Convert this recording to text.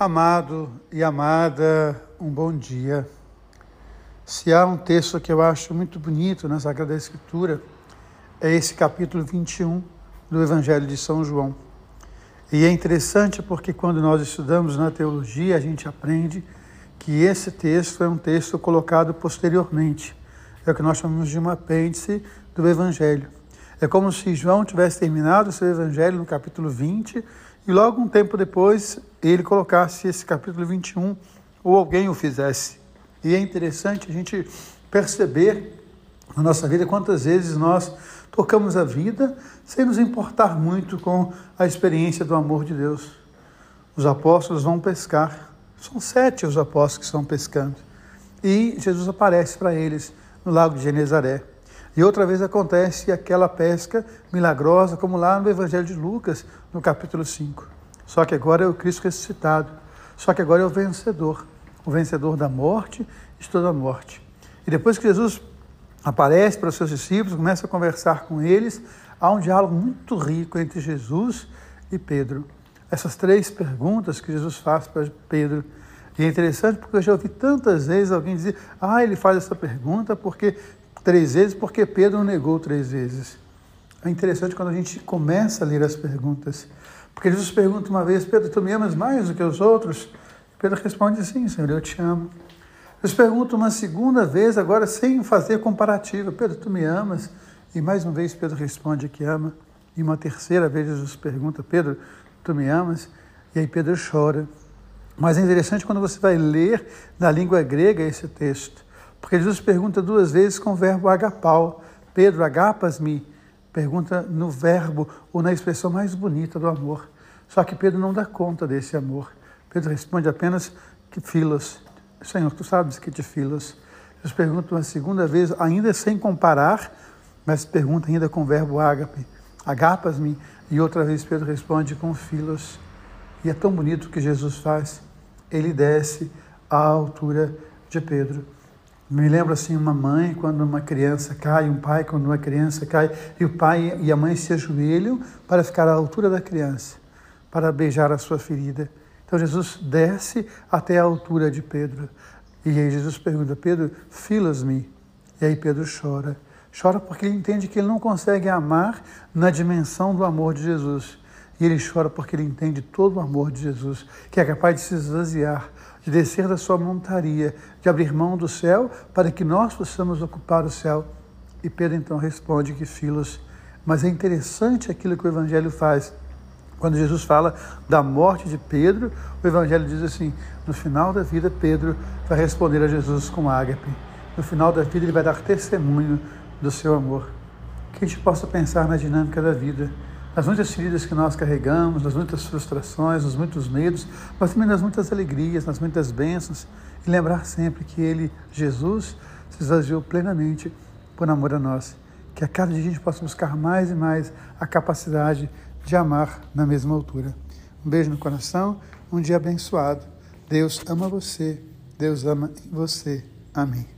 Amado e amada, um bom dia. Se há um texto que eu acho muito bonito na Sagrada Escritura, é esse capítulo 21 do Evangelho de São João. E é interessante porque quando nós estudamos na teologia, a gente aprende que esse texto é um texto colocado posteriormente. É o que nós chamamos de um apêndice do Evangelho. É como se João tivesse terminado o seu Evangelho no capítulo 20 e logo um tempo depois ele colocasse esse capítulo 21 ou alguém o fizesse. E é interessante a gente perceber na nossa vida quantas vezes nós tocamos a vida sem nos importar muito com a experiência do amor de Deus. Os apóstolos vão pescar, são sete os apóstolos que estão pescando, e Jesus aparece para eles no lago de Genezaré. E outra vez acontece aquela pesca milagrosa, como lá no Evangelho de Lucas, no capítulo 5. Só que agora é o Cristo ressuscitado. Só que agora é o vencedor. O vencedor da morte de toda a morte. E depois que Jesus aparece para os seus discípulos, começa a conversar com eles, há um diálogo muito rico entre Jesus e Pedro. Essas três perguntas que Jesus faz para Pedro. E é interessante porque eu já ouvi tantas vezes alguém dizer: ah, ele faz essa pergunta porque três vezes porque Pedro negou três vezes. É interessante quando a gente começa a ler as perguntas. Porque Jesus pergunta uma vez, Pedro, tu me amas mais do que os outros? Pedro responde, sim, Senhor, eu te amo. Jesus pergunta uma segunda vez, agora sem fazer comparativa, Pedro, tu me amas? E mais uma vez Pedro responde que ama. E uma terceira vez Jesus pergunta, Pedro, tu me amas? E aí Pedro chora. Mas é interessante quando você vai ler na língua grega esse texto. Porque Jesus pergunta duas vezes com o verbo agapau. Pedro, agapas-me? Pergunta no verbo ou na expressão mais bonita do amor. Só que Pedro não dá conta desse amor. Pedro responde apenas que filos. Senhor, tu sabes que te filos. Jesus pergunta uma segunda vez, ainda sem comparar, mas pergunta ainda com o verbo ágape. Agapas-me? E outra vez Pedro responde com filos. E é tão bonito o que Jesus faz. Ele desce à altura de Pedro. Me lembro assim uma mãe quando uma criança cai, um pai quando uma criança cai, e o pai e a mãe se ajoelham para ficar à altura da criança, para beijar a sua ferida. Então Jesus desce até a altura de Pedro. E aí Jesus pergunta: Pedro, filas-me? E aí Pedro chora. Chora porque ele entende que ele não consegue amar na dimensão do amor de Jesus. E ele chora porque ele entende todo o amor de Jesus, que é capaz de se esvaziar, de descer da sua montaria, de abrir mão do céu para que nós possamos ocupar o céu. E Pedro então responde que filos. Mas é interessante aquilo que o Evangelho faz. Quando Jesus fala da morte de Pedro, o Evangelho diz assim: no final da vida, Pedro vai responder a Jesus com ágape. No final da vida, ele vai dar testemunho do seu amor. Que a gente possa pensar na dinâmica da vida nas muitas feridas que nós carregamos, nas muitas frustrações, nos muitos medos, mas também nas muitas alegrias, nas muitas bênçãos, e lembrar sempre que Ele, Jesus, se esvaziou plenamente por amor a nós. Que a cada dia a gente possa buscar mais e mais a capacidade de amar na mesma altura. Um beijo no coração, um dia abençoado. Deus ama você, Deus ama você. Amém.